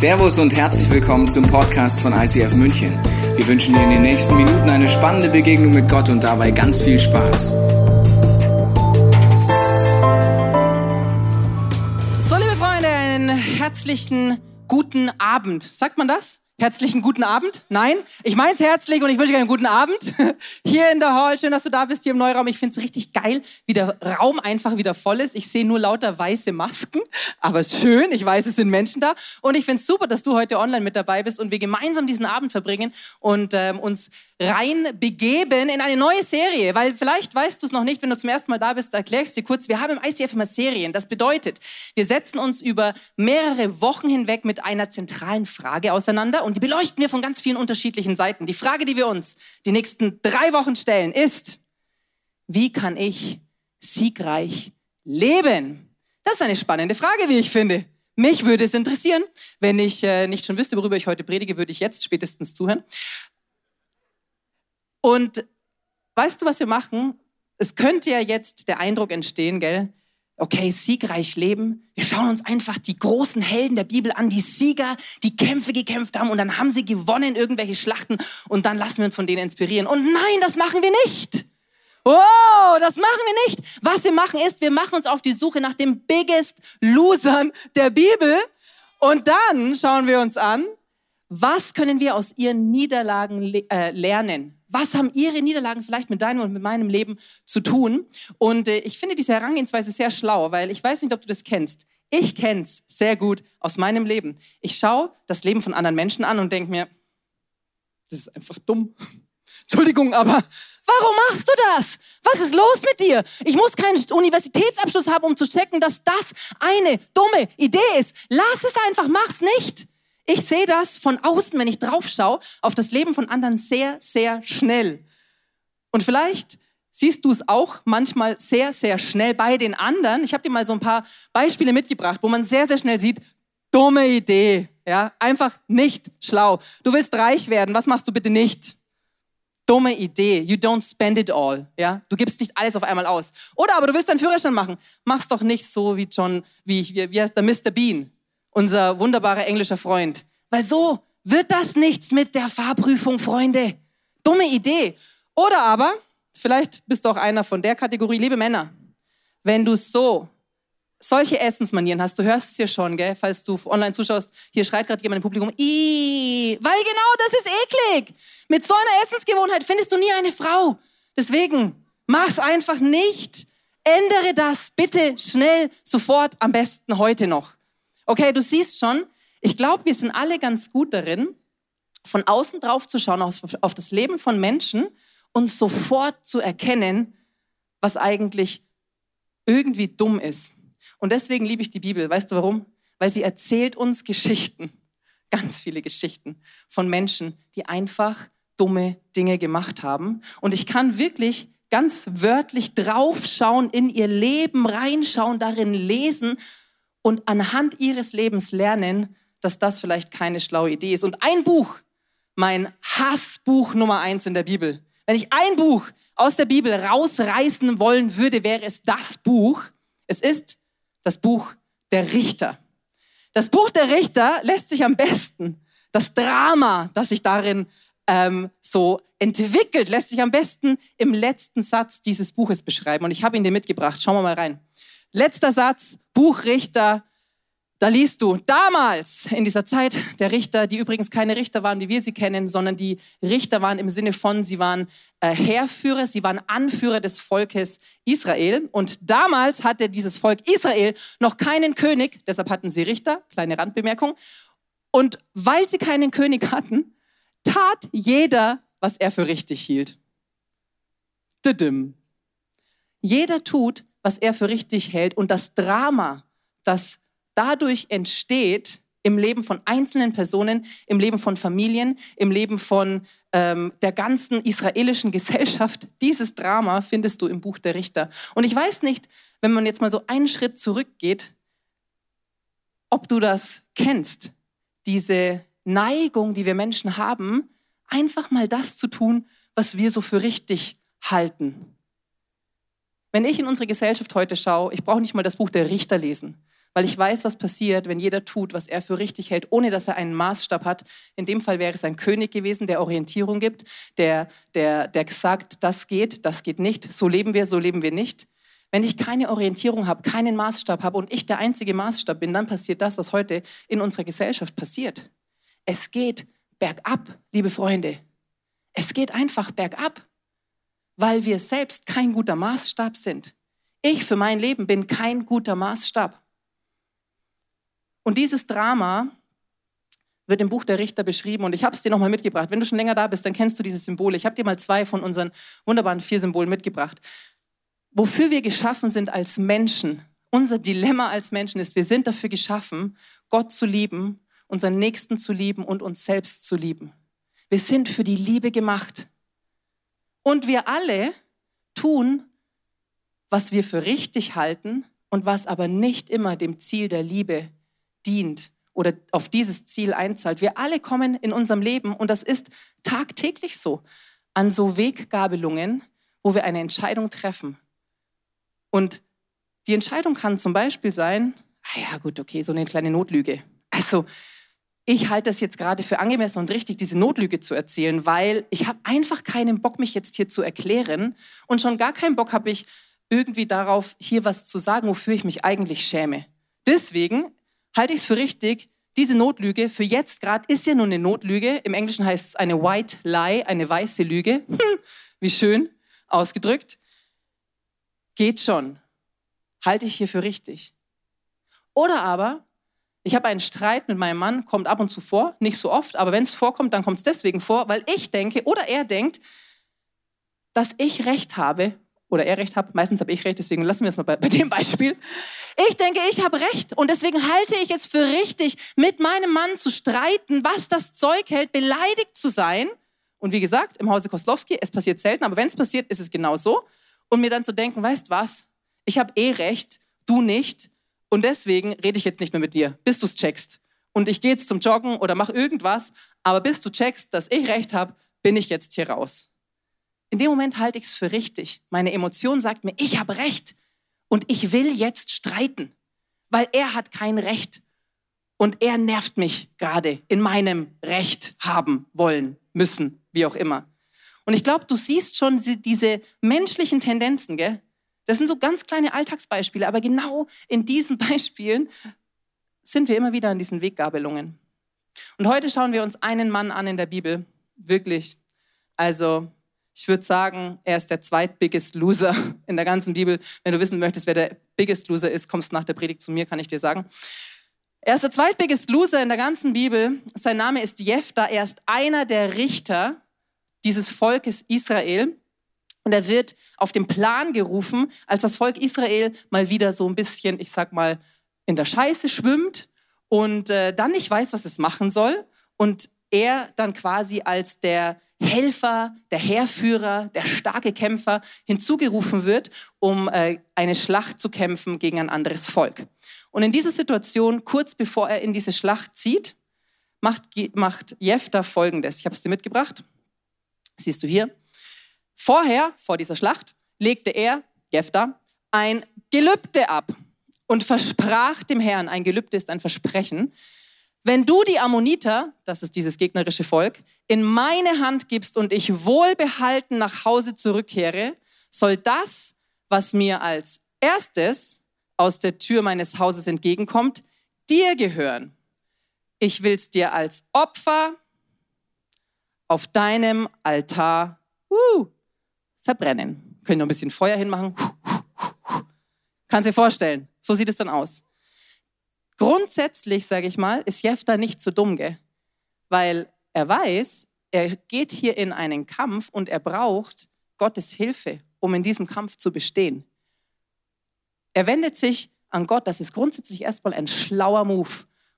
Servus und herzlich willkommen zum Podcast von ICF München. Wir wünschen dir in den nächsten Minuten eine spannende Begegnung mit Gott und dabei ganz viel Spaß. So, liebe Freunde, einen herzlichen guten Abend. Sagt man das? Herzlichen guten Abend. Nein, ich meine es herzlich und ich wünsche dir einen guten Abend hier in der Hall. Schön, dass du da bist hier im Neuraum. Ich finde es richtig geil, wie der Raum einfach wieder voll ist. Ich sehe nur lauter weiße Masken, aber schön. Ich weiß, es sind Menschen da und ich finde es super, dass du heute online mit dabei bist und wir gemeinsam diesen Abend verbringen und ähm, uns rein begeben in eine neue Serie, weil vielleicht weißt du es noch nicht, wenn du zum ersten Mal da bist, erkläre ich es dir kurz. Wir haben im ICF immer Serien. Das bedeutet, wir setzen uns über mehrere Wochen hinweg mit einer zentralen Frage auseinander und die beleuchten wir von ganz vielen unterschiedlichen Seiten. Die Frage, die wir uns die nächsten drei Wochen stellen, ist, wie kann ich siegreich leben? Das ist eine spannende Frage, wie ich finde. Mich würde es interessieren. Wenn ich äh, nicht schon wüsste, worüber ich heute predige, würde ich jetzt spätestens zuhören. Und weißt du, was wir machen? Es könnte ja jetzt der Eindruck entstehen, gell? Okay, siegreich leben. Wir schauen uns einfach die großen Helden der Bibel an, die Sieger, die Kämpfe gekämpft haben und dann haben sie gewonnen, irgendwelche Schlachten und dann lassen wir uns von denen inspirieren. Und nein, das machen wir nicht. Oh, das machen wir nicht. Was wir machen ist, wir machen uns auf die Suche nach den biggest Losern der Bibel und dann schauen wir uns an, was können wir aus ihren Niederlagen äh, lernen? Was haben ihre Niederlagen vielleicht mit deinem und mit meinem Leben zu tun? Und äh, ich finde diese Herangehensweise sehr schlau, weil ich weiß nicht, ob du das kennst. Ich kenne es sehr gut aus meinem Leben. Ich schaue das Leben von anderen Menschen an und denke mir, das ist einfach dumm. Entschuldigung, aber warum machst du das? Was ist los mit dir? Ich muss keinen Universitätsabschluss haben, um zu checken, dass das eine dumme Idee ist. Lass es einfach, mach's nicht. Ich sehe das von außen, wenn ich drauf schaue, auf das Leben von anderen sehr, sehr schnell. Und vielleicht siehst du es auch manchmal sehr, sehr schnell bei den anderen. Ich habe dir mal so ein paar Beispiele mitgebracht, wo man sehr, sehr schnell sieht, dumme Idee, ja, einfach nicht schlau. Du willst reich werden, was machst du bitte nicht? Dumme Idee. You don't spend it all, ja. Du gibst nicht alles auf einmal aus. Oder aber du willst einen Führerschein machen, mach's doch nicht so wie John, wie, wie, wie heißt der Mr. Bean unser wunderbarer englischer Freund. Weil so wird das nichts mit der Fahrprüfung, Freunde. Dumme Idee. Oder aber, vielleicht bist du auch einer von der Kategorie, liebe Männer, wenn du so solche Essensmanieren hast, du hörst es hier schon, gell, falls du online zuschaust, hier schreit gerade jemand im Publikum, Ii, weil genau das ist eklig. Mit so einer Essensgewohnheit findest du nie eine Frau. Deswegen, mach's einfach nicht. Ändere das bitte schnell, sofort, am besten heute noch. Okay, du siehst schon, ich glaube, wir sind alle ganz gut darin, von außen drauf zu schauen auf, das Leben von Menschen und sofort zu erkennen, was eigentlich irgendwie dumm ist. Und deswegen liebe ich die Bibel. Weißt du warum? Weil sie erzählt uns Geschichten, ganz viele Geschichten von Menschen, die einfach dumme Dinge gemacht haben. Und ich kann wirklich ganz wörtlich draufschauen, in ihr Leben reinschauen, darin lesen und anhand ihres Lebens lernen, dass das vielleicht keine schlaue Idee ist. Und ein Buch, mein Hassbuch Nummer eins in der Bibel, wenn ich ein Buch aus der Bibel rausreißen wollen würde, wäre es das Buch. Es ist das Buch der Richter. Das Buch der Richter lässt sich am besten, das Drama, das sich darin ähm, so entwickelt, lässt sich am besten im letzten Satz dieses Buches beschreiben. Und ich habe ihn dir mitgebracht. Schauen wir mal rein. Letzter Satz, Buchrichter. Da liest du, damals in dieser Zeit der Richter, die übrigens keine Richter waren, wie wir sie kennen, sondern die Richter waren im Sinne von, sie waren äh, Heerführer, sie waren Anführer des Volkes Israel. Und damals hatte dieses Volk Israel noch keinen König, deshalb hatten sie Richter, kleine Randbemerkung. Und weil sie keinen König hatten, tat jeder, was er für richtig hielt. Jeder tut, was er für richtig hält und das Drama, das dadurch entsteht im Leben von einzelnen Personen, im Leben von Familien, im Leben von ähm, der ganzen israelischen Gesellschaft, dieses Drama findest du im Buch der Richter. Und ich weiß nicht, wenn man jetzt mal so einen Schritt zurückgeht, ob du das kennst, diese Neigung, die wir Menschen haben, einfach mal das zu tun, was wir so für richtig halten. Wenn ich in unsere Gesellschaft heute schaue, ich brauche nicht mal das Buch der Richter lesen. Weil ich weiß, was passiert, wenn jeder tut, was er für richtig hält, ohne dass er einen Maßstab hat. In dem Fall wäre es ein König gewesen, der Orientierung gibt, der, der, der sagt, das geht, das geht nicht, so leben wir, so leben wir nicht. Wenn ich keine Orientierung habe, keinen Maßstab habe und ich der einzige Maßstab bin, dann passiert das, was heute in unserer Gesellschaft passiert. Es geht bergab, liebe Freunde. Es geht einfach bergab, weil wir selbst kein guter Maßstab sind. Ich für mein Leben bin kein guter Maßstab. Und dieses Drama wird im Buch der Richter beschrieben und ich habe es dir nochmal mitgebracht. Wenn du schon länger da bist, dann kennst du diese Symbole. Ich habe dir mal zwei von unseren wunderbaren vier Symbolen mitgebracht. Wofür wir geschaffen sind als Menschen, unser Dilemma als Menschen ist, wir sind dafür geschaffen, Gott zu lieben, unseren Nächsten zu lieben und uns selbst zu lieben. Wir sind für die Liebe gemacht. Und wir alle tun, was wir für richtig halten und was aber nicht immer dem Ziel der Liebe dient oder auf dieses Ziel einzahlt. Wir alle kommen in unserem Leben, und das ist tagtäglich so, an so Weggabelungen, wo wir eine Entscheidung treffen. Und die Entscheidung kann zum Beispiel sein, ah ja gut, okay, so eine kleine Notlüge. Also ich halte das jetzt gerade für angemessen und richtig, diese Notlüge zu erzählen, weil ich habe einfach keinen Bock, mich jetzt hier zu erklären und schon gar keinen Bock habe ich irgendwie darauf, hier was zu sagen, wofür ich mich eigentlich schäme. Deswegen halte ich es für richtig, diese Notlüge für jetzt gerade ist ja nur eine Notlüge. Im Englischen heißt es eine White Lie, eine weiße Lüge. Hm, wie schön ausgedrückt. Geht schon. Halte ich hier für richtig. Oder aber, ich habe einen Streit mit meinem Mann, kommt ab und zu vor, nicht so oft, aber wenn es vorkommt, dann kommt es deswegen vor, weil ich denke oder er denkt, dass ich recht habe oder er recht hat. Meistens habe ich recht, deswegen lassen wir es mal bei, bei dem Beispiel. Ich denke, ich habe recht und deswegen halte ich es für richtig, mit meinem Mann zu streiten, was das Zeug hält, beleidigt zu sein. Und wie gesagt, im Hause Koslowski, es passiert selten, aber wenn es passiert, ist es genau so. Und mir dann zu denken, weißt was, ich habe eh recht, du nicht. Und deswegen rede ich jetzt nicht mehr mit dir, bis du es checkst. Und ich gehe jetzt zum Joggen oder mache irgendwas, aber bis du checkst, dass ich recht habe, bin ich jetzt hier raus. In dem Moment halte ich es für richtig. Meine Emotion sagt mir, ich habe Recht und ich will jetzt streiten, weil er hat kein Recht und er nervt mich gerade in meinem Recht haben wollen, müssen, wie auch immer. Und ich glaube, du siehst schon diese menschlichen Tendenzen, gell? Das sind so ganz kleine Alltagsbeispiele, aber genau in diesen Beispielen sind wir immer wieder an diesen Weggabelungen. Und heute schauen wir uns einen Mann an in der Bibel, wirklich. Also ich würde sagen, er ist der zweitbiggest Loser in der ganzen Bibel. Wenn du wissen möchtest, wer der biggest Loser ist, kommst nach der Predigt zu mir, kann ich dir sagen. Er ist der zweitbiggest Loser in der ganzen Bibel. Sein Name ist Jephthah. Er ist einer der Richter dieses Volkes Israel. Und er wird auf den Plan gerufen, als das Volk Israel mal wieder so ein bisschen, ich sag mal, in der Scheiße schwimmt und äh, dann nicht weiß, was es machen soll. Und er dann quasi als der Helfer, der Heerführer, der starke Kämpfer hinzugerufen wird, um äh, eine Schlacht zu kämpfen gegen ein anderes Volk. Und in dieser Situation, kurz bevor er in diese Schlacht zieht, macht, macht Jephthah Folgendes. Ich habe es dir mitgebracht. Siehst du hier. Vorher, vor dieser Schlacht, legte er, Jephthah, ein Gelübde ab und versprach dem Herrn, ein Gelübde ist ein Versprechen, wenn du die Ammoniter, das ist dieses gegnerische Volk, in meine Hand gibst und ich wohlbehalten nach Hause zurückkehre, soll das, was mir als erstes aus der Tür meines Hauses entgegenkommt, dir gehören. Ich will es dir als Opfer auf deinem Altar uh, verbrennen. Können noch ein bisschen Feuer hinmachen. Kannst dir vorstellen, so sieht es dann aus. Grundsätzlich, sage ich mal, ist Jefta nicht so dumm, gell? weil er weiß, er geht hier in einen Kampf und er braucht Gottes Hilfe, um in diesem Kampf zu bestehen. Er wendet sich an Gott, das ist grundsätzlich erstmal ein schlauer Move.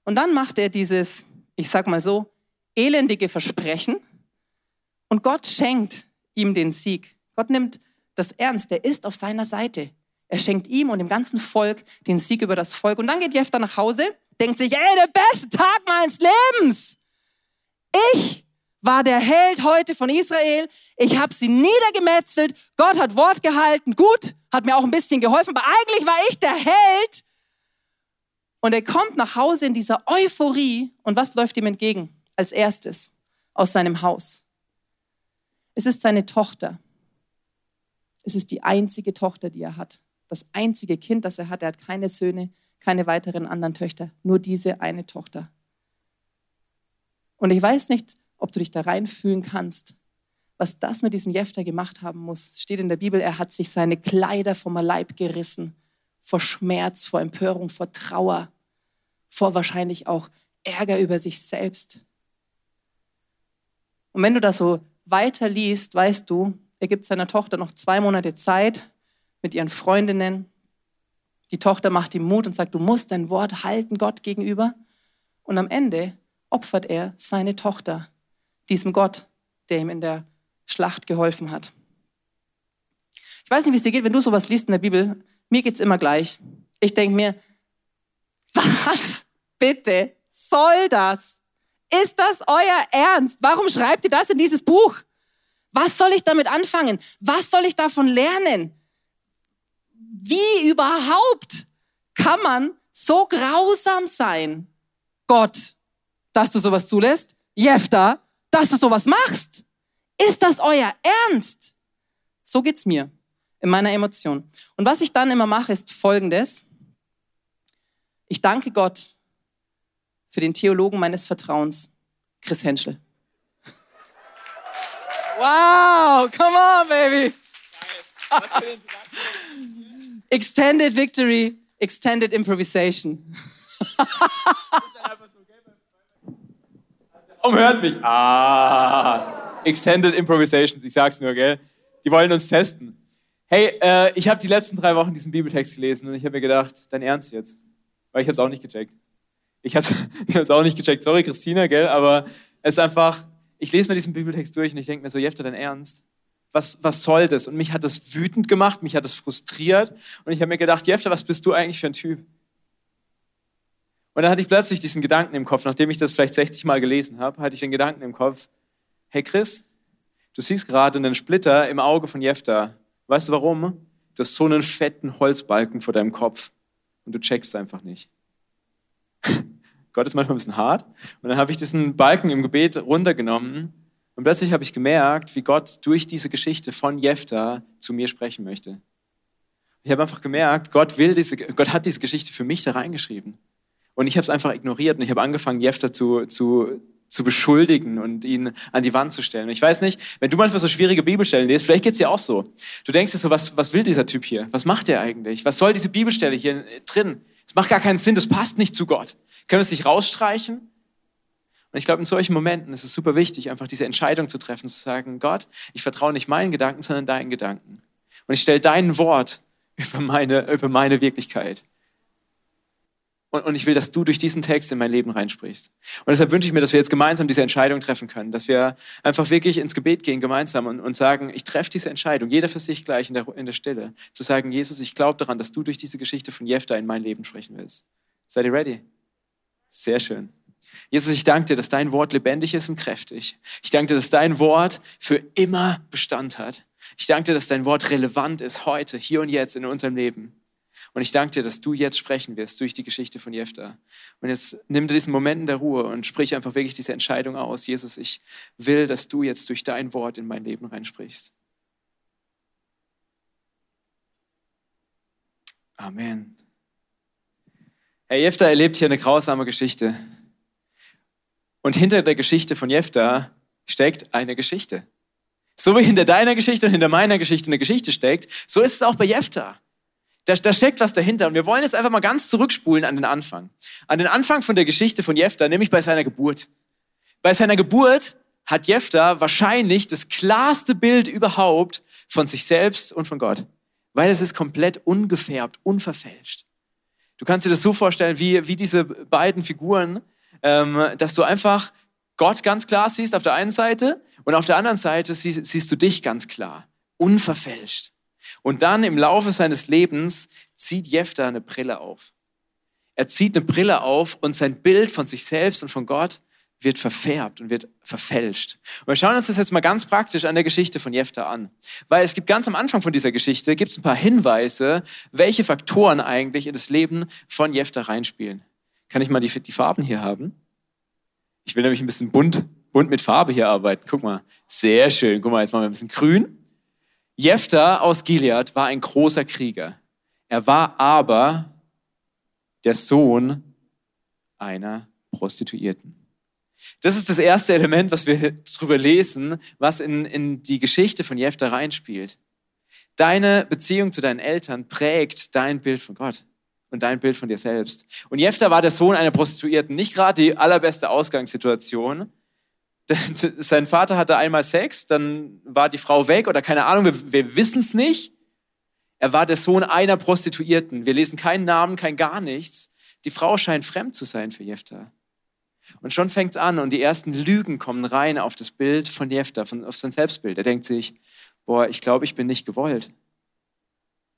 Und dann macht er dieses, ich sag mal so, elendige Versprechen und Gott schenkt ihm den Sieg. Gott nimmt das ernst, er ist auf seiner Seite. Er schenkt ihm und dem ganzen Volk den Sieg über das Volk. Und dann geht Jephthah nach Hause, denkt sich, ey, der beste Tag meines Lebens. Ich war der Held heute von Israel. Ich habe sie niedergemetzelt. Gott hat Wort gehalten. Gut, hat mir auch ein bisschen geholfen, aber eigentlich war ich der Held. Und er kommt nach Hause in dieser Euphorie. Und was läuft ihm entgegen als erstes aus seinem Haus? Es ist seine Tochter. Es ist die einzige Tochter, die er hat. Das einzige Kind, das er hat. Er hat keine Söhne, keine weiteren anderen Töchter. Nur diese eine Tochter. Und ich weiß nicht, ob du dich da reinfühlen kannst, was das mit diesem Jefter gemacht haben muss. Steht in der Bibel, er hat sich seine Kleider vom Leib gerissen. Vor Schmerz, vor Empörung, vor Trauer, vor wahrscheinlich auch Ärger über sich selbst. Und wenn du das so weiter liest, weißt du, er gibt seiner Tochter noch zwei Monate Zeit mit ihren Freundinnen. Die Tochter macht ihm Mut und sagt, du musst dein Wort halten Gott gegenüber. Und am Ende opfert er seine Tochter diesem Gott, der ihm in der Schlacht geholfen hat. Ich weiß nicht, wie es dir geht, wenn du sowas liest in der Bibel. Mir geht es immer gleich. Ich denke mir, was bitte soll das? Ist das euer Ernst? Warum schreibt ihr das in dieses Buch? Was soll ich damit anfangen? Was soll ich davon lernen? Wie überhaupt kann man so grausam sein? Gott, dass du sowas zulässt? Jefta, dass du sowas machst? Ist das euer Ernst? So geht's mir in meiner Emotion. Und was ich dann immer mache, ist folgendes. Ich danke Gott für den Theologen meines Vertrauens, Chris Henschel. Wow, come on, baby. Extended Victory, Extended Improvisation. Warum hört mich? Ah, Extended Improvisations, ich sag's nur, gell? Die wollen uns testen. Hey, äh, ich habe die letzten drei Wochen diesen Bibeltext gelesen und ich habe mir gedacht, dein Ernst jetzt? Weil ich habe es auch nicht gecheckt. Ich habe es auch nicht gecheckt. Sorry, Christina, gell? Aber es ist einfach, ich lese mir diesen Bibeltext durch und ich denke mir so, Jefter, dein Ernst? Was, was soll das? Und mich hat das wütend gemacht, mich hat das frustriert und ich habe mir gedacht, Jefter, was bist du eigentlich für ein Typ? Und dann hatte ich plötzlich diesen Gedanken im Kopf, nachdem ich das vielleicht 60 Mal gelesen habe, hatte ich den Gedanken im Kopf, hey Chris, du siehst gerade einen Splitter im Auge von Jefta. Weißt du warum? Du hast so einen fetten Holzbalken vor deinem Kopf und du checkst einfach nicht. Gott ist manchmal ein bisschen hart. Und dann habe ich diesen Balken im Gebet runtergenommen und plötzlich habe ich gemerkt, wie Gott durch diese Geschichte von Jefta zu mir sprechen möchte. Ich habe einfach gemerkt, Gott will diese, Gott hat diese Geschichte für mich da reingeschrieben. Und ich habe es einfach ignoriert und ich habe angefangen, Jefter zu, zu, zu beschuldigen und ihn an die Wand zu stellen. Und ich weiß nicht, wenn du manchmal so schwierige Bibelstellen liest, vielleicht geht's dir auch so. Du denkst dir so, was, was will dieser Typ hier? Was macht er eigentlich? Was soll diese Bibelstelle hier drin? Das macht gar keinen Sinn, das passt nicht zu Gott. Können wir es nicht rausstreichen? Und ich glaube, in solchen Momenten ist es super wichtig, einfach diese Entscheidung zu treffen, zu sagen, Gott, ich vertraue nicht meinen Gedanken, sondern deinen Gedanken. Und ich stelle dein Wort über meine, über meine Wirklichkeit. Und, und ich will, dass du durch diesen Text in mein Leben reinsprichst. Und deshalb wünsche ich mir, dass wir jetzt gemeinsam diese Entscheidung treffen können, dass wir einfach wirklich ins Gebet gehen gemeinsam und, und sagen, ich treffe diese Entscheidung, jeder für sich gleich in der, in der Stille, zu sagen, Jesus, ich glaube daran, dass du durch diese Geschichte von Jefta in mein Leben sprechen willst. Seid ihr ready? Sehr schön. Jesus, ich danke dir, dass dein Wort lebendig ist und kräftig. Ich danke dir, dass dein Wort für immer Bestand hat. Ich danke dir, dass dein Wort relevant ist heute, hier und jetzt in unserem Leben. Und ich danke dir, dass du jetzt sprechen wirst durch die Geschichte von Jefta. Und jetzt nimm dir diesen Moment der Ruhe und sprich einfach wirklich diese Entscheidung aus. Jesus, ich will, dass du jetzt durch dein Wort in mein Leben reinsprichst. Amen. Herr Jefta erlebt hier eine grausame Geschichte. Und hinter der Geschichte von Jefta steckt eine Geschichte. So wie hinter deiner Geschichte und hinter meiner Geschichte eine Geschichte steckt, so ist es auch bei Jefta. Da, da steckt was dahinter. Und wir wollen jetzt einfach mal ganz zurückspulen an den Anfang. An den Anfang von der Geschichte von Jefta, nämlich bei seiner Geburt. Bei seiner Geburt hat Jefta wahrscheinlich das klarste Bild überhaupt von sich selbst und von Gott. Weil es ist komplett ungefärbt, unverfälscht. Du kannst dir das so vorstellen, wie, wie diese beiden Figuren, ähm, dass du einfach Gott ganz klar siehst auf der einen Seite und auf der anderen Seite siehst, siehst du dich ganz klar, unverfälscht. Und dann im Laufe seines Lebens zieht Jefta eine Brille auf. Er zieht eine Brille auf und sein Bild von sich selbst und von Gott wird verfärbt und wird verfälscht. Und wir schauen uns das jetzt mal ganz praktisch an der Geschichte von Jefta an. Weil es gibt ganz am Anfang von dieser Geschichte gibt es ein paar Hinweise, welche Faktoren eigentlich in das Leben von Jefta reinspielen. Kann ich mal die, die Farben hier haben? Ich will nämlich ein bisschen bunt, bunt mit Farbe hier arbeiten. Guck mal. Sehr schön. Guck mal, jetzt machen wir ein bisschen grün. Jephthah aus Gilead war ein großer Krieger. Er war aber der Sohn einer Prostituierten. Das ist das erste Element, was wir drüber lesen, was in, in die Geschichte von Jephthah reinspielt. Deine Beziehung zu deinen Eltern prägt dein Bild von Gott und dein Bild von dir selbst. Und Jephthah war der Sohn einer Prostituierten. Nicht gerade die allerbeste Ausgangssituation. Sein Vater hatte einmal Sex, dann war die Frau weg oder keine Ahnung, wir, wir wissen es nicht. Er war der Sohn einer Prostituierten. Wir lesen keinen Namen, kein gar nichts. Die Frau scheint fremd zu sein für Jephthah. Und schon fängt es an und die ersten Lügen kommen rein auf das Bild von Jephthah, von, auf sein Selbstbild. Er denkt sich, boah, ich glaube, ich bin nicht gewollt.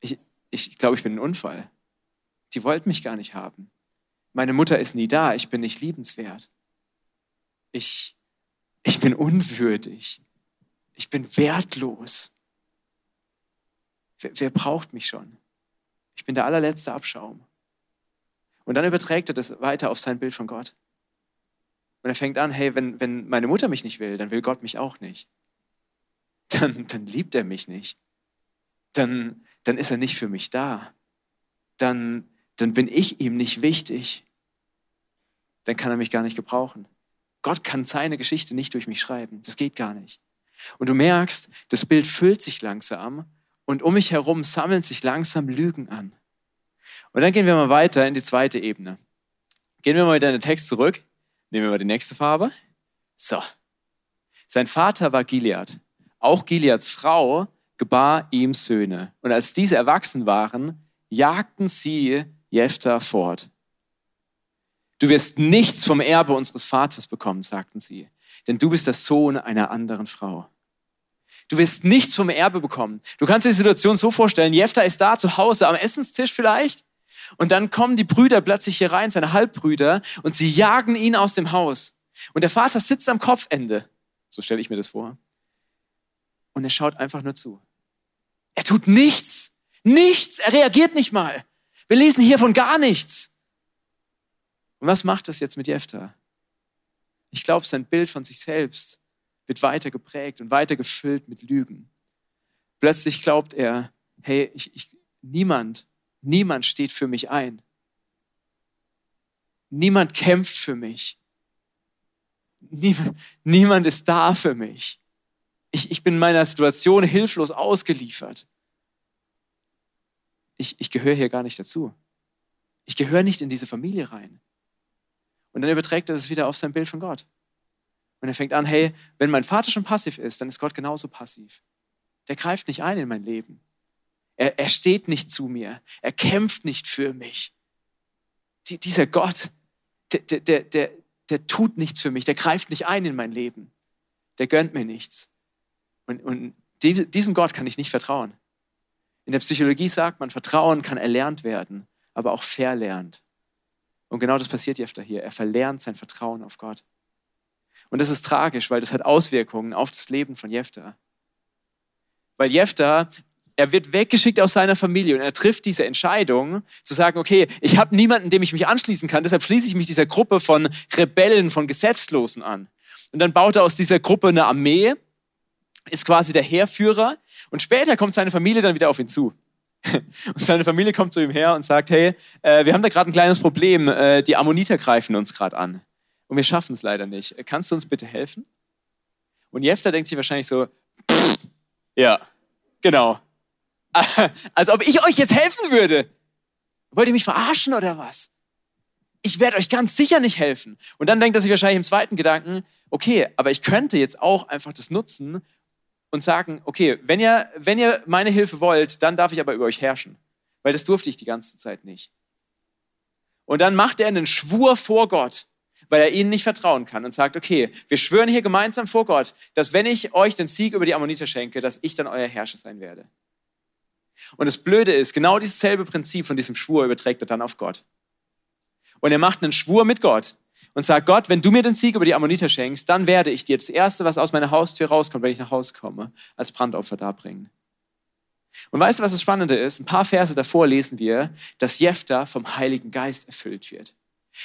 Ich, ich glaube, ich bin ein Unfall. Die wollten mich gar nicht haben. Meine Mutter ist nie da, ich bin nicht liebenswert. Ich, ich bin unwürdig. Ich bin wertlos. Wer, wer braucht mich schon? Ich bin der allerletzte Abschaum. Und dann überträgt er das weiter auf sein Bild von Gott. Und er fängt an, hey, wenn, wenn meine Mutter mich nicht will, dann will Gott mich auch nicht. Dann, dann liebt er mich nicht. Dann, dann ist er nicht für mich da. Dann, dann bin ich ihm nicht wichtig. Dann kann er mich gar nicht gebrauchen. Gott kann seine Geschichte nicht durch mich schreiben. Das geht gar nicht. Und du merkst, das Bild füllt sich langsam und um mich herum sammeln sich langsam Lügen an. Und dann gehen wir mal weiter in die zweite Ebene. Gehen wir mal wieder in den Text zurück. Nehmen wir mal die nächste Farbe. So. Sein Vater war Gilead. Auch Gileads Frau gebar ihm Söhne. Und als diese erwachsen waren, jagten sie Jephthah fort. Du wirst nichts vom Erbe unseres Vaters bekommen, sagten sie, denn du bist der Sohn einer anderen Frau. Du wirst nichts vom Erbe bekommen. Du kannst dir die Situation so vorstellen, Jephthah ist da zu Hause am Essenstisch vielleicht und dann kommen die Brüder plötzlich hier rein, seine Halbbrüder, und sie jagen ihn aus dem Haus. Und der Vater sitzt am Kopfende. So stelle ich mir das vor. Und er schaut einfach nur zu. Er tut nichts. Nichts. Er reagiert nicht mal. Wir lesen hier von gar nichts. Und was macht das jetzt mit Jephthah? Ich glaube, sein Bild von sich selbst wird weiter geprägt und weiter gefüllt mit Lügen. Plötzlich glaubt er, hey, ich, ich, niemand Niemand steht für mich ein. Niemand kämpft für mich. Niemand, ist da für mich. Ich, ich bin meiner Situation hilflos ausgeliefert. Ich, ich gehöre hier gar nicht dazu. Ich gehöre nicht in diese Familie rein. Und dann überträgt er das wieder auf sein Bild von Gott. Und er fängt an, hey, wenn mein Vater schon passiv ist, dann ist Gott genauso passiv. Der greift nicht ein in mein Leben. Er, er steht nicht zu mir. Er kämpft nicht für mich. Die, dieser Gott, der, der, der, der tut nichts für mich. Der greift nicht ein in mein Leben. Der gönnt mir nichts. Und, und diesem Gott kann ich nicht vertrauen. In der Psychologie sagt man, Vertrauen kann erlernt werden, aber auch verlernt. Und genau das passiert Jefter hier. Er verlernt sein Vertrauen auf Gott. Und das ist tragisch, weil das hat Auswirkungen auf das Leben von Jefter. Weil Jefter er wird weggeschickt aus seiner Familie und er trifft diese Entscheidung zu sagen, okay, ich habe niemanden, dem ich mich anschließen kann, deshalb schließe ich mich dieser Gruppe von Rebellen, von Gesetzlosen an. Und dann baut er aus dieser Gruppe eine Armee, ist quasi der Heerführer und später kommt seine Familie dann wieder auf ihn zu. Und seine Familie kommt zu ihm her und sagt, hey, äh, wir haben da gerade ein kleines Problem, äh, die Ammoniter greifen uns gerade an und wir schaffen es leider nicht. Kannst du uns bitte helfen? Und Jefter denkt sich wahrscheinlich so, ja, genau, Als ob ich euch jetzt helfen würde. Wollt ihr mich verarschen oder was? Ich werde euch ganz sicher nicht helfen. Und dann denkt er sich wahrscheinlich im zweiten Gedanken, okay, aber ich könnte jetzt auch einfach das nutzen und sagen, okay, wenn ihr, wenn ihr meine Hilfe wollt, dann darf ich aber über euch herrschen. Weil das durfte ich die ganze Zeit nicht. Und dann macht er einen Schwur vor Gott, weil er ihnen nicht vertrauen kann und sagt, okay, wir schwören hier gemeinsam vor Gott, dass wenn ich euch den Sieg über die Ammoniter schenke, dass ich dann euer Herrscher sein werde. Und das Blöde ist, genau dieses Prinzip von diesem Schwur überträgt er dann auf Gott. Und er macht einen Schwur mit Gott und sagt, Gott, wenn du mir den Sieg über die Ammoniter schenkst, dann werde ich dir das Erste, was aus meiner Haustür rauskommt, wenn ich nach Hause komme, als Brandopfer darbringen. Und weißt du, was das Spannende ist? Ein paar Verse davor lesen wir, dass Jephthah vom Heiligen Geist erfüllt wird.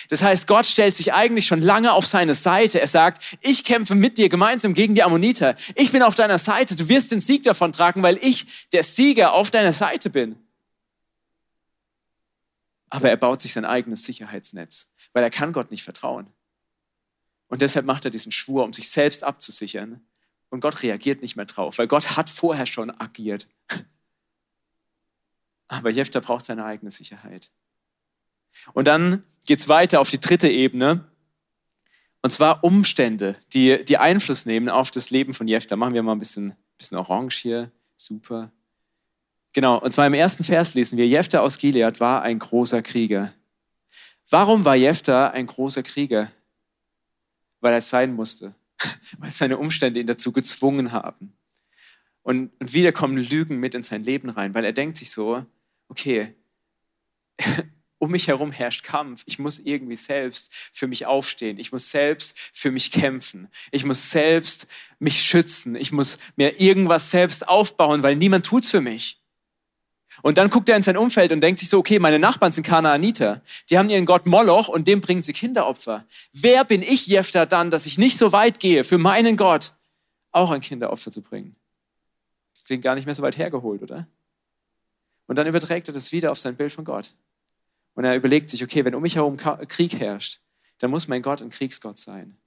Das heißt, Gott stellt sich eigentlich schon lange auf seine Seite. Er sagt, ich kämpfe mit dir gemeinsam gegen die Ammoniter. Ich bin auf deiner Seite. Du wirst den Sieg davon tragen, weil ich der Sieger auf deiner Seite bin. Aber er baut sich sein eigenes Sicherheitsnetz, weil er kann Gott nicht vertrauen. Und deshalb macht er diesen Schwur, um sich selbst abzusichern. Und Gott reagiert nicht mehr drauf, weil Gott hat vorher schon agiert. Aber Jefter braucht seine eigene Sicherheit. Und dann geht es weiter auf die dritte Ebene. Und zwar Umstände, die, die Einfluss nehmen auf das Leben von Jefter. Machen wir mal ein bisschen, bisschen orange hier. Super. Genau, und zwar im ersten Vers lesen wir, Jefter aus Gilead war ein großer Krieger. Warum war Jefter ein großer Krieger? Weil er sein musste, weil seine Umstände ihn dazu gezwungen haben. Und, und wieder kommen Lügen mit in sein Leben rein, weil er denkt sich so, okay, um mich herum herrscht Kampf. Ich muss irgendwie selbst für mich aufstehen. Ich muss selbst für mich kämpfen. Ich muss selbst mich schützen. Ich muss mir irgendwas selbst aufbauen, weil niemand tut's für mich. Und dann guckt er in sein Umfeld und denkt sich so, okay, meine Nachbarn sind Kanaaniter. Die haben ihren Gott Moloch und dem bringen sie Kinderopfer. Wer bin ich, Jefter, dann, dass ich nicht so weit gehe, für meinen Gott auch ein Kinderopfer zu bringen? Klingt gar nicht mehr so weit hergeholt, oder? Und dann überträgt er das wieder auf sein Bild von Gott. Und er überlegt sich, okay, wenn um mich herum Krieg herrscht, dann muss mein Gott ein Kriegsgott sein.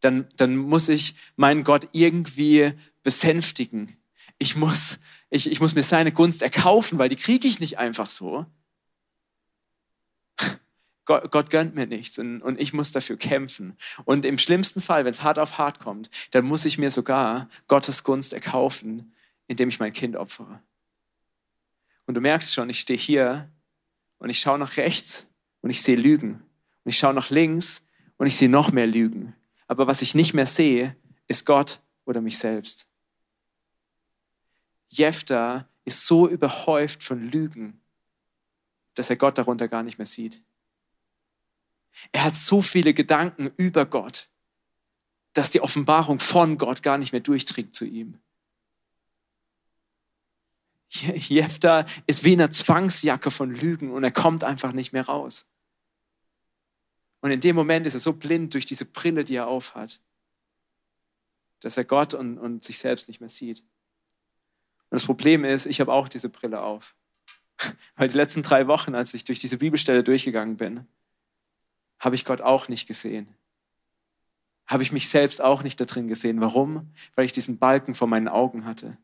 Dann, dann muss ich meinen Gott irgendwie besänftigen. Ich muss, ich, ich muss mir seine Gunst erkaufen, weil die kriege ich nicht einfach so. Gott, Gott gönnt mir nichts und, und ich muss dafür kämpfen. Und im schlimmsten Fall, wenn es hart auf hart kommt, dann muss ich mir sogar Gottes Gunst erkaufen, indem ich mein Kind opfere. Und du merkst schon, ich stehe hier und ich schaue nach rechts und ich sehe Lügen. Und ich schaue nach links und ich sehe noch mehr Lügen. Aber was ich nicht mehr sehe, ist Gott oder mich selbst. Jefter ist so überhäuft von Lügen, dass er Gott darunter gar nicht mehr sieht. Er hat so viele Gedanken über Gott, dass die Offenbarung von Gott gar nicht mehr durchdringt zu ihm. Jefter ist wie eine Zwangsjacke von Lügen und er kommt einfach nicht mehr raus. Und in dem Moment ist er so blind durch diese Brille, die er aufhat, dass er Gott und, und sich selbst nicht mehr sieht. Und das Problem ist, ich habe auch diese Brille auf. Weil die letzten drei Wochen, als ich durch diese Bibelstelle durchgegangen bin, habe ich Gott auch nicht gesehen. Habe ich mich selbst auch nicht da drin gesehen. Warum? Weil ich diesen Balken vor meinen Augen hatte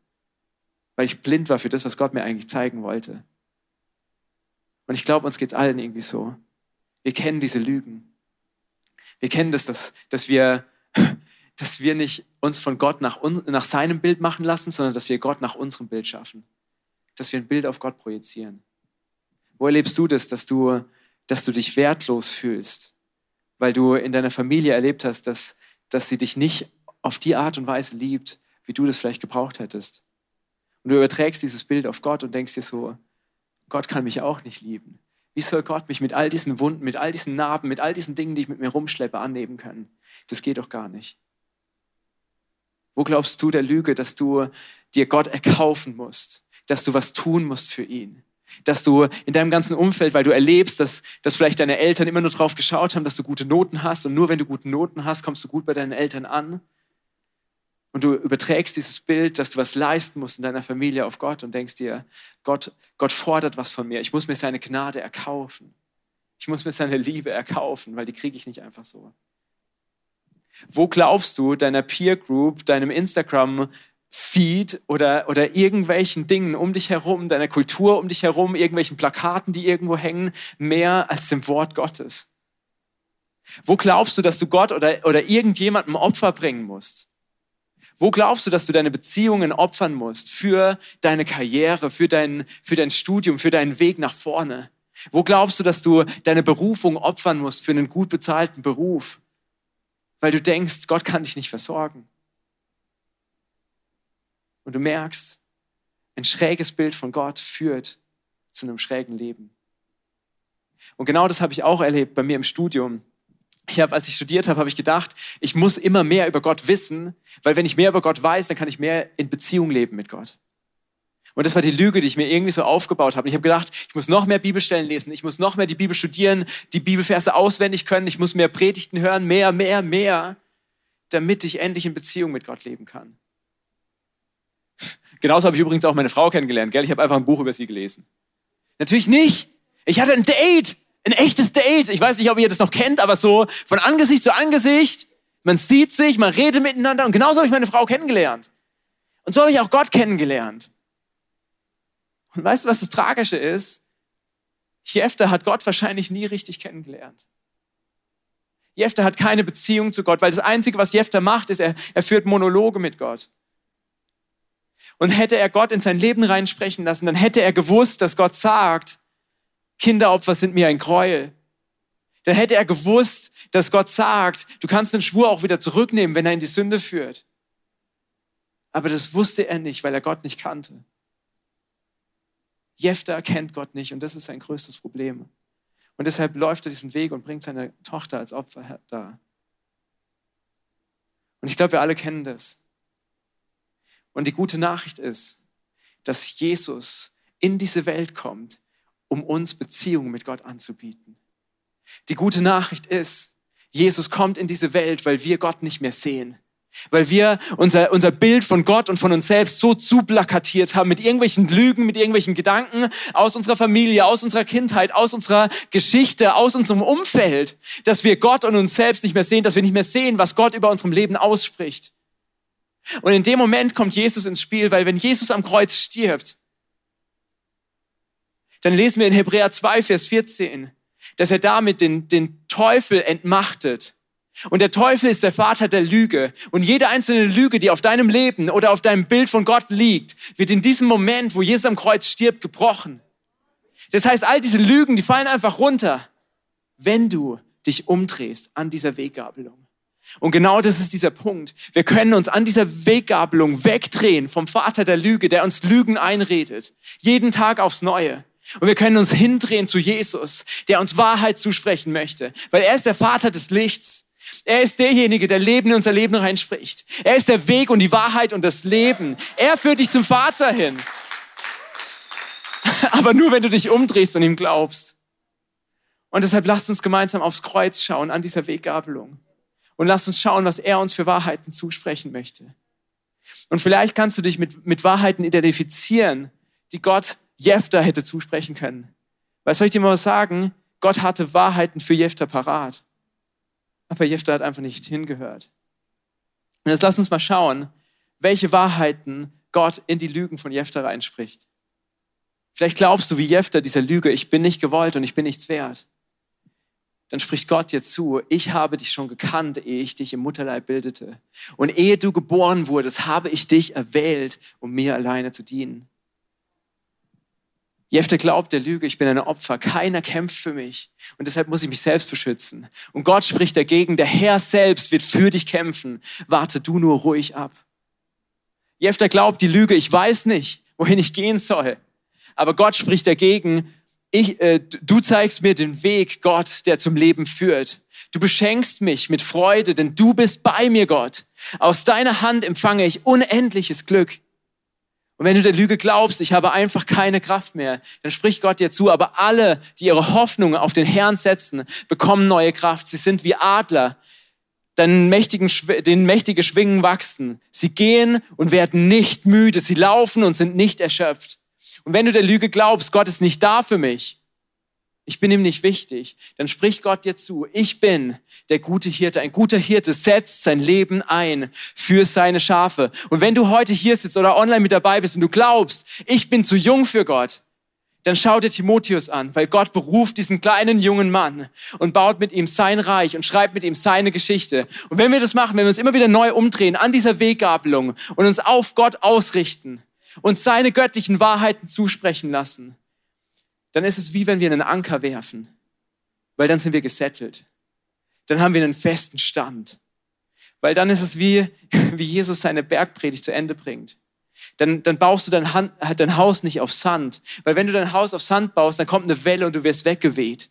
weil ich blind war für das, was Gott mir eigentlich zeigen wollte. Und ich glaube, uns geht es allen irgendwie so. Wir kennen diese Lügen. Wir kennen das, dass, dass, wir, dass wir nicht uns von Gott nach, nach seinem Bild machen lassen, sondern dass wir Gott nach unserem Bild schaffen. Dass wir ein Bild auf Gott projizieren. Wo erlebst du das, dass du, dass du dich wertlos fühlst, weil du in deiner Familie erlebt hast, dass, dass sie dich nicht auf die Art und Weise liebt, wie du das vielleicht gebraucht hättest? Und du überträgst dieses Bild auf Gott und denkst dir so, Gott kann mich auch nicht lieben. Wie soll Gott mich mit all diesen Wunden, mit all diesen Narben, mit all diesen Dingen, die ich mit mir rumschleppe, annehmen können? Das geht doch gar nicht. Wo glaubst du der Lüge, dass du dir Gott erkaufen musst, dass du was tun musst für ihn? Dass du in deinem ganzen Umfeld, weil du erlebst, dass, dass vielleicht deine Eltern immer nur drauf geschaut haben, dass du gute Noten hast und nur wenn du gute Noten hast, kommst du gut bei deinen Eltern an und du überträgst dieses Bild, dass du was leisten musst in deiner Familie auf Gott und denkst dir, Gott, Gott fordert was von mir. Ich muss mir seine Gnade erkaufen. Ich muss mir seine Liebe erkaufen, weil die kriege ich nicht einfach so. Wo glaubst du deiner Peer Group, deinem Instagram Feed oder, oder irgendwelchen Dingen um dich herum, deiner Kultur um dich herum, irgendwelchen Plakaten, die irgendwo hängen, mehr als dem Wort Gottes? Wo glaubst du, dass du Gott oder, oder irgendjemandem Opfer bringen musst? Wo glaubst du, dass du deine Beziehungen opfern musst für deine Karriere, für dein, für dein Studium, für deinen Weg nach vorne? Wo glaubst du, dass du deine Berufung opfern musst für einen gut bezahlten Beruf? Weil du denkst, Gott kann dich nicht versorgen. Und du merkst, ein schräges Bild von Gott führt zu einem schrägen Leben. Und genau das habe ich auch erlebt bei mir im Studium ich habe, als ich studiert habe, habe ich gedacht, ich muss immer mehr über Gott wissen, weil wenn ich mehr über Gott weiß, dann kann ich mehr in Beziehung leben mit Gott. Und das war die Lüge, die ich mir irgendwie so aufgebaut habe. Ich habe gedacht, ich muss noch mehr Bibelstellen lesen, ich muss noch mehr die Bibel studieren, die Bibelverse auswendig können, ich muss mehr Predigten hören, mehr, mehr, mehr, damit ich endlich in Beziehung mit Gott leben kann. Genauso habe ich übrigens auch meine Frau kennengelernt, gell? Ich habe einfach ein Buch über sie gelesen. Natürlich nicht. Ich hatte ein Date, ein echtes Date. Ich weiß nicht, ob ihr das noch kennt, aber so von Angesicht zu Angesicht. Man sieht sich, man redet miteinander und genauso habe ich meine Frau kennengelernt. Und so habe ich auch Gott kennengelernt. Und weißt du, was das Tragische ist? Jefter hat Gott wahrscheinlich nie richtig kennengelernt. Jefter hat keine Beziehung zu Gott, weil das Einzige, was Jefter macht, ist, er, er führt Monologe mit Gott. Und hätte er Gott in sein Leben reinsprechen lassen, dann hätte er gewusst, dass Gott sagt, Kinderopfer sind mir ein Gräuel. Dann hätte er gewusst, dass Gott sagt, du kannst den Schwur auch wieder zurücknehmen, wenn er in die Sünde führt. Aber das wusste er nicht, weil er Gott nicht kannte. Jefter kennt Gott nicht und das ist sein größtes Problem. Und deshalb läuft er diesen Weg und bringt seine Tochter als Opfer da. Und ich glaube, wir alle kennen das. Und die gute Nachricht ist, dass Jesus in diese Welt kommt, um uns Beziehungen mit Gott anzubieten. Die gute Nachricht ist, Jesus kommt in diese Welt, weil wir Gott nicht mehr sehen. Weil wir unser, unser Bild von Gott und von uns selbst so zuplakatiert haben mit irgendwelchen Lügen, mit irgendwelchen Gedanken aus unserer Familie, aus unserer Kindheit, aus unserer Geschichte, aus unserem Umfeld, dass wir Gott und uns selbst nicht mehr sehen, dass wir nicht mehr sehen, was Gott über unserem Leben ausspricht. Und in dem Moment kommt Jesus ins Spiel, weil wenn Jesus am Kreuz stirbt, dann lesen wir in Hebräer 2, Vers 14, dass er damit den, den Teufel entmachtet und der Teufel ist der Vater der Lüge. Und jede einzelne Lüge, die auf deinem Leben oder auf deinem Bild von Gott liegt, wird in diesem Moment, wo Jesus am Kreuz stirbt, gebrochen. Das heißt, all diese Lügen, die fallen einfach runter, wenn du dich umdrehst an dieser Weggabelung. Und genau das ist dieser Punkt. Wir können uns an dieser Weggabelung wegdrehen vom Vater der Lüge, der uns Lügen einredet. Jeden Tag aufs Neue. Und wir können uns hindrehen zu Jesus, der uns Wahrheit zusprechen möchte, weil er ist der Vater des Lichts. Er ist derjenige, der Leben in unser Leben reinspricht. Er ist der Weg und die Wahrheit und das Leben. Er führt dich zum Vater hin. Aber nur, wenn du dich umdrehst und ihm glaubst. Und deshalb lasst uns gemeinsam aufs Kreuz schauen an dieser Weggabelung. Und lasst uns schauen, was er uns für Wahrheiten zusprechen möchte. Und vielleicht kannst du dich mit, mit Wahrheiten identifizieren, die Gott Jefter hätte zusprechen können. Weil soll ich dir mal was sagen? Gott hatte Wahrheiten für Jefter parat. Aber Jefter hat einfach nicht hingehört. Und jetzt lass uns mal schauen, welche Wahrheiten Gott in die Lügen von Jefter reinspricht. Vielleicht glaubst du wie Jefter dieser Lüge, ich bin nicht gewollt und ich bin nichts wert. Dann spricht Gott dir zu, ich habe dich schon gekannt, ehe ich dich im Mutterleib bildete. Und ehe du geboren wurdest, habe ich dich erwählt, um mir alleine zu dienen. Jefte glaubt der Lüge, ich bin ein Opfer, keiner kämpft für mich und deshalb muss ich mich selbst beschützen. Und Gott spricht dagegen, der Herr selbst wird für dich kämpfen, warte du nur ruhig ab. Jefte glaubt die Lüge, ich weiß nicht, wohin ich gehen soll, aber Gott spricht dagegen, ich, äh, du zeigst mir den Weg, Gott, der zum Leben führt. Du beschenkst mich mit Freude, denn du bist bei mir, Gott. Aus deiner Hand empfange ich unendliches Glück. Und wenn du der Lüge glaubst, ich habe einfach keine Kraft mehr, dann spricht Gott dir zu. Aber alle, die ihre Hoffnung auf den Herrn setzen, bekommen neue Kraft. Sie sind wie Adler, denen mächtigen, den mächtige Schwingen wachsen. Sie gehen und werden nicht müde. Sie laufen und sind nicht erschöpft. Und wenn du der Lüge glaubst, Gott ist nicht da für mich, ich bin ihm nicht wichtig, dann spricht Gott dir zu, ich bin der gute Hirte. Ein guter Hirte setzt sein Leben ein für seine Schafe. Und wenn du heute hier sitzt oder online mit dabei bist und du glaubst, ich bin zu jung für Gott, dann schau dir Timotheus an, weil Gott beruft diesen kleinen jungen Mann und baut mit ihm sein Reich und schreibt mit ihm seine Geschichte. Und wenn wir das machen, wenn wir uns immer wieder neu umdrehen an dieser Weggabelung und uns auf Gott ausrichten und seine göttlichen Wahrheiten zusprechen lassen, dann ist es wie wenn wir einen Anker werfen, weil dann sind wir gesettelt. Dann haben wir einen festen Stand. Weil dann ist es wie, wie Jesus seine Bergpredigt zu Ende bringt. Dann, dann baust du dein, Hand, dein Haus nicht auf Sand. Weil wenn du dein Haus auf Sand baust, dann kommt eine Welle und du wirst weggeweht.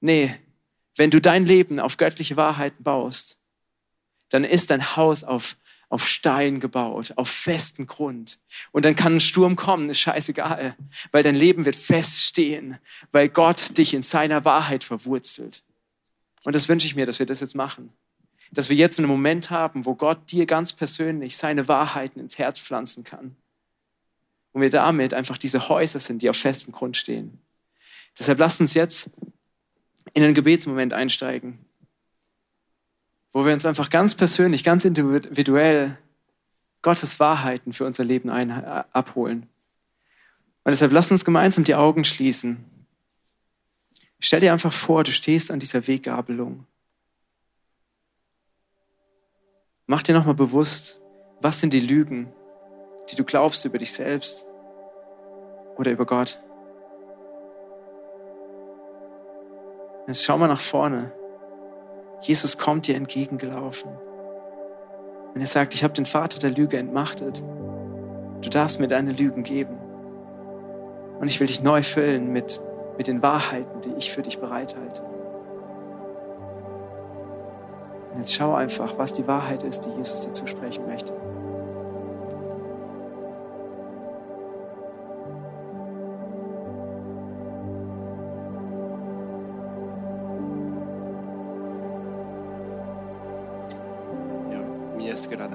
Nee, wenn du dein Leben auf göttliche Wahrheiten baust, dann ist dein Haus auf, auf Stein gebaut, auf festen Grund. Und dann kann ein Sturm kommen, ist scheißegal, weil dein Leben wird feststehen, weil Gott dich in seiner Wahrheit verwurzelt. Und das wünsche ich mir, dass wir das jetzt machen. Dass wir jetzt einen Moment haben, wo Gott dir ganz persönlich seine Wahrheiten ins Herz pflanzen kann. Und wir damit einfach diese Häuser sind, die auf festem Grund stehen. Deshalb lasst uns jetzt in einen Gebetsmoment einsteigen, wo wir uns einfach ganz persönlich, ganz individuell Gottes Wahrheiten für unser Leben ein, äh, abholen. Und deshalb lasst uns gemeinsam die Augen schließen. Stell dir einfach vor, du stehst an dieser Weggabelung. Mach dir nochmal bewusst, was sind die Lügen, die du glaubst über dich selbst oder über Gott. Jetzt schau mal nach vorne. Jesus kommt dir entgegengelaufen. Und er sagt, ich habe den Vater der Lüge entmachtet. Du darfst mir deine Lügen geben. Und ich will dich neu füllen mit, mit den Wahrheiten, die ich für dich bereithalte. Und jetzt schau einfach, was die Wahrheit ist, die Jesus dir zusprechen möchte.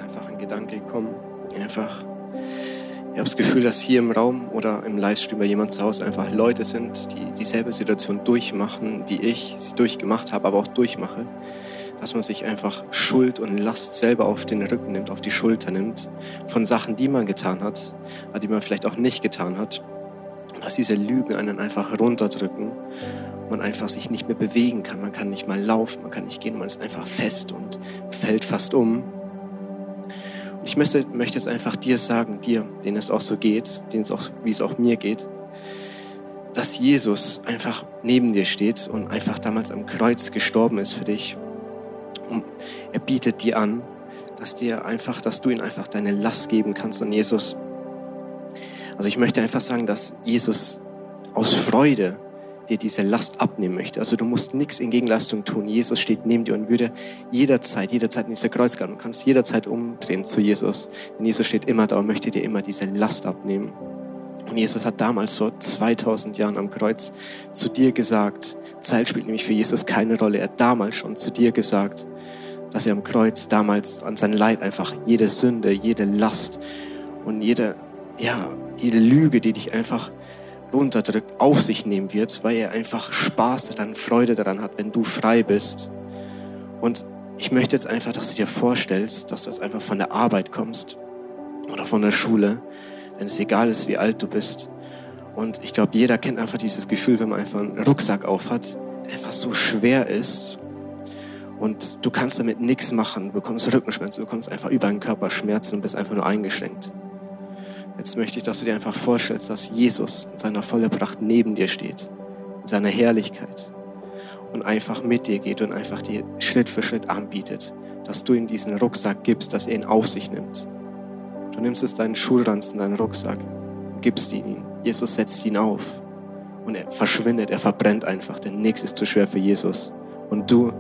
Einfach ein Gedanke gekommen. Einfach, ich habe das Gefühl, dass hier im Raum oder im Livestream bei jemand zu Hause einfach Leute sind, die dieselbe Situation durchmachen, wie ich sie durchgemacht habe, aber auch durchmache. Dass man sich einfach Schuld und Last selber auf den Rücken nimmt, auf die Schulter nimmt, von Sachen, die man getan hat, aber die man vielleicht auch nicht getan hat. Dass diese Lügen einen einfach runterdrücken man einfach sich nicht mehr bewegen kann, man kann nicht mal laufen, man kann nicht gehen, man ist einfach fest und fällt fast um. Ich möchte, möchte jetzt einfach dir sagen, dir, denen es auch so geht, denen es auch, wie es auch mir geht, dass Jesus einfach neben dir steht und einfach damals am Kreuz gestorben ist für dich. Und er bietet dir an, dass dir einfach, dass du ihm einfach deine Last geben kannst und Jesus. Also ich möchte einfach sagen, dass Jesus aus Freude dir diese Last abnehmen möchte. Also du musst nichts in Gegenleistung tun. Jesus steht neben dir und würde jederzeit, jederzeit in dieser Kreuzgang, du kannst jederzeit umdrehen zu Jesus. Denn Jesus steht immer da und möchte dir immer diese Last abnehmen. Und Jesus hat damals vor 2000 Jahren am Kreuz zu dir gesagt, Zeit spielt nämlich für Jesus keine Rolle. Er hat damals schon zu dir gesagt, dass er am Kreuz damals an sein Leid einfach jede Sünde, jede Last und jede, ja, jede Lüge, die dich einfach runterdrückt, auf sich nehmen wird, weil er einfach Spaß daran, Freude daran hat, wenn du frei bist. Und ich möchte jetzt einfach, dass du dir vorstellst, dass du jetzt einfach von der Arbeit kommst oder von der Schule, denn es egal ist, wie alt du bist. Und ich glaube, jeder kennt einfach dieses Gefühl, wenn man einfach einen Rucksack aufhat, der einfach so schwer ist und du kannst damit nichts machen. Du bekommst Rückenschmerzen, du bekommst einfach über den Körper Schmerzen und bist einfach nur eingeschränkt. Jetzt möchte ich, dass du dir einfach vorstellst, dass Jesus in seiner vollen Pracht neben dir steht, in seiner Herrlichkeit und einfach mit dir geht und einfach dir Schritt für Schritt anbietet, dass du ihm diesen Rucksack gibst, dass er ihn auf sich nimmt. Du nimmst es deinen Schulranzen, deinen Rucksack, gibst ihn ihm. Jesus setzt ihn auf und er verschwindet, er verbrennt einfach, denn nichts ist zu schwer für Jesus. Und du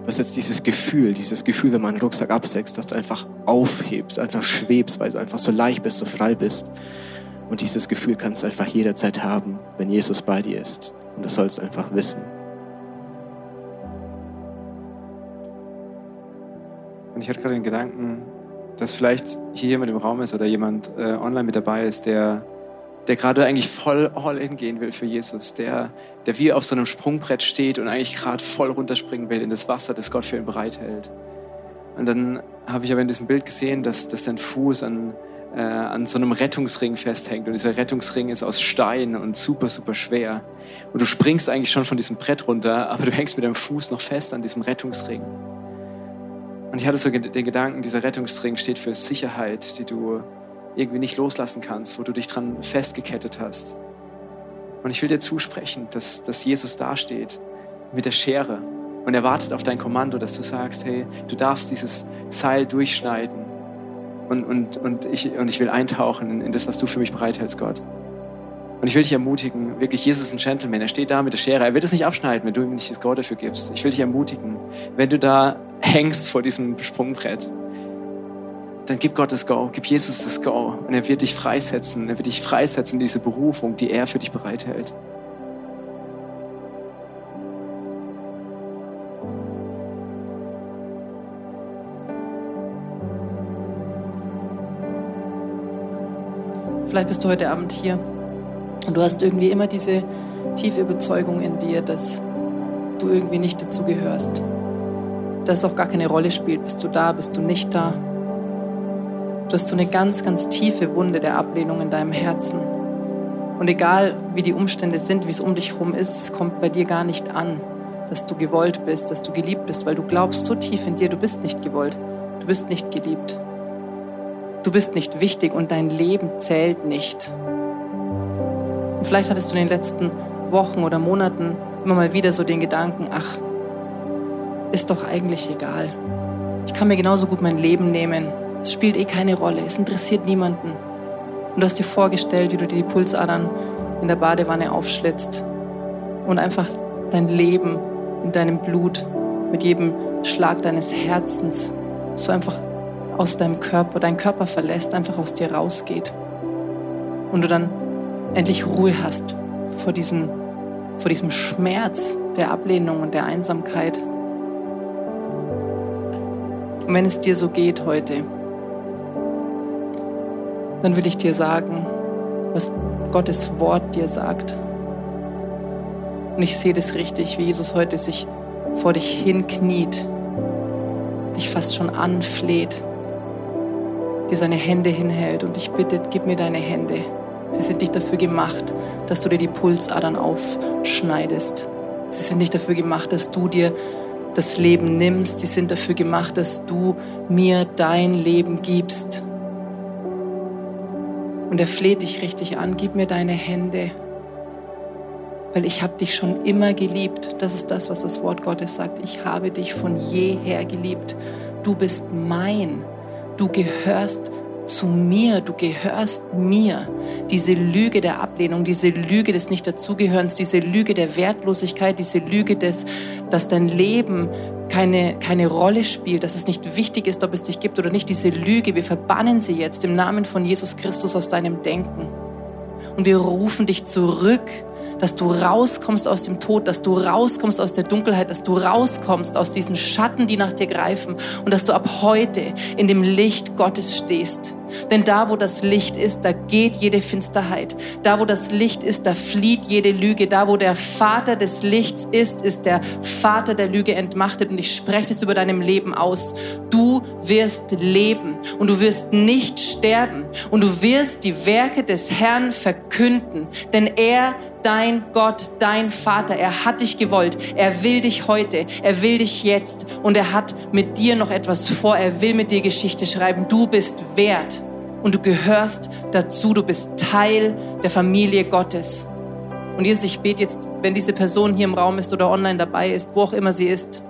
Du hast jetzt dieses Gefühl, dieses Gefühl, wenn man einen Rucksack absetzt, dass du einfach aufhebst, einfach schwebst, weil du einfach so leicht bist, so frei bist. Und dieses Gefühl kannst du einfach jederzeit haben, wenn Jesus bei dir ist. Und das sollst du einfach wissen. Und ich hatte gerade den Gedanken, dass vielleicht hier jemand im Raum ist oder jemand äh, online mit dabei ist, der der gerade eigentlich voll all in gehen will für Jesus, der, der wie auf so einem Sprungbrett steht und eigentlich gerade voll runterspringen will in das Wasser, das Gott für ihn bereithält. Und dann habe ich aber in diesem Bild gesehen, dass, dass dein Fuß an, äh, an so einem Rettungsring festhängt. Und dieser Rettungsring ist aus Stein und super, super schwer. Und du springst eigentlich schon von diesem Brett runter, aber du hängst mit deinem Fuß noch fest an diesem Rettungsring. Und ich hatte so den Gedanken, dieser Rettungsring steht für Sicherheit, die du irgendwie nicht loslassen kannst, wo du dich dran festgekettet hast. Und ich will dir zusprechen, dass, dass Jesus dasteht mit der Schere und er wartet auf dein Kommando, dass du sagst, hey, du darfst dieses Seil durchschneiden und, und, und, ich, und ich will eintauchen in, in das, was du für mich bereithältst, Gott. Und ich will dich ermutigen, wirklich, Jesus ist ein Gentleman, er steht da mit der Schere, er wird es nicht abschneiden, wenn du ihm nicht das Go dafür gibst. Ich will dich ermutigen, wenn du da hängst vor diesem Sprungbrett, dann gib Gott das Go, gib Jesus das Go und er wird dich freisetzen, er wird dich freisetzen in diese Berufung, die er für dich bereithält. Vielleicht bist du heute Abend hier und du hast irgendwie immer diese tiefe Überzeugung in dir, dass du irgendwie nicht dazu gehörst. Dass es auch gar keine Rolle spielt, bist du da, bist du nicht da. Du hast so eine ganz, ganz tiefe Wunde der Ablehnung in deinem Herzen. Und egal wie die Umstände sind, wie es um dich herum ist, es kommt bei dir gar nicht an, dass du gewollt bist, dass du geliebt bist, weil du glaubst so tief in dir, du bist nicht gewollt, du bist nicht geliebt. Du bist nicht wichtig und dein Leben zählt nicht. Und vielleicht hattest du in den letzten Wochen oder Monaten immer mal wieder so den Gedanken, ach, ist doch eigentlich egal. Ich kann mir genauso gut mein Leben nehmen. Es spielt eh keine Rolle. Es interessiert niemanden. Und du hast dir vorgestellt, wie du dir die Pulsadern in der Badewanne aufschlitzt und einfach dein Leben in deinem Blut mit jedem Schlag deines Herzens so einfach aus deinem Körper, deinen Körper verlässt, einfach aus dir rausgeht. Und du dann endlich Ruhe hast vor diesem, vor diesem Schmerz der Ablehnung und der Einsamkeit. Und wenn es dir so geht heute, dann will ich dir sagen, was Gottes Wort dir sagt. Und ich sehe das richtig, wie Jesus heute sich vor dich hinkniet, dich fast schon anfleht dir seine Hände hinhält und dich bittet, gib mir deine Hände. Sie sind nicht dafür gemacht, dass du dir die Pulsadern aufschneidest. Sie sind nicht dafür gemacht, dass du dir das Leben nimmst. Sie sind dafür gemacht, dass du mir dein Leben gibst. Und er fleht dich richtig an, gib mir deine Hände, weil ich habe dich schon immer geliebt. Das ist das, was das Wort Gottes sagt. Ich habe dich von jeher geliebt. Du bist mein. Du gehörst zu mir, du gehörst mir. Diese Lüge der Ablehnung, diese Lüge des Nicht-Dazugehörens, diese Lüge der Wertlosigkeit, diese Lüge des, dass dein Leben keine, keine Rolle spielt, dass es nicht wichtig ist, ob es dich gibt oder nicht, diese Lüge, wir verbannen sie jetzt im Namen von Jesus Christus aus deinem Denken. Und wir rufen dich zurück dass du rauskommst aus dem Tod, dass du rauskommst aus der Dunkelheit, dass du rauskommst aus diesen Schatten, die nach dir greifen und dass du ab heute in dem Licht Gottes stehst. Denn da, wo das Licht ist, da geht jede Finsterheit. Da, wo das Licht ist, da flieht jede Lüge. Da, wo der Vater des Lichts ist, ist der Vater der Lüge entmachtet. Und ich spreche es über deinem Leben aus. Du wirst leben und du wirst nicht sterben und du wirst die Werke des Herrn verkünden. Denn er dein Gott, dein Vater. Er hat dich gewollt. Er will dich heute. Er will dich jetzt. Und er hat mit dir noch etwas vor. Er will mit dir Geschichte schreiben. Du bist wert und du gehörst dazu, du bist Teil der Familie Gottes. Und Jesus, ich bete jetzt, wenn diese Person hier im Raum ist oder online dabei ist, wo auch immer sie ist,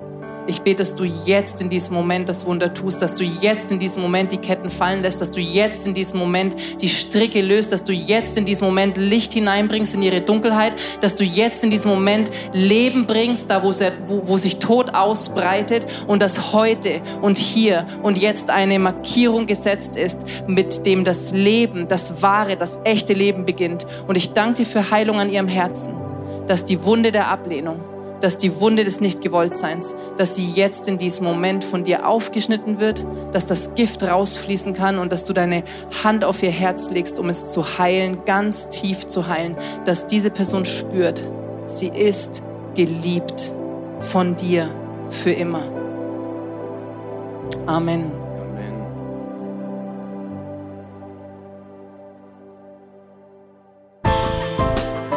ich bete, dass du jetzt in diesem Moment das Wunder tust, dass du jetzt in diesem Moment die Ketten fallen lässt, dass du jetzt in diesem Moment die Stricke löst, dass du jetzt in diesem Moment Licht hineinbringst in ihre Dunkelheit, dass du jetzt in diesem Moment Leben bringst, da wo, wo, wo sich Tod ausbreitet und dass heute und hier und jetzt eine Markierung gesetzt ist, mit dem das Leben, das wahre, das echte Leben beginnt. Und ich danke dir für Heilung an ihrem Herzen, dass die Wunde der Ablehnung, dass die Wunde des Nichtgewolltseins, dass sie jetzt in diesem Moment von dir aufgeschnitten wird, dass das Gift rausfließen kann und dass du deine Hand auf ihr Herz legst, um es zu heilen, ganz tief zu heilen, dass diese Person spürt, sie ist geliebt von dir für immer. Amen.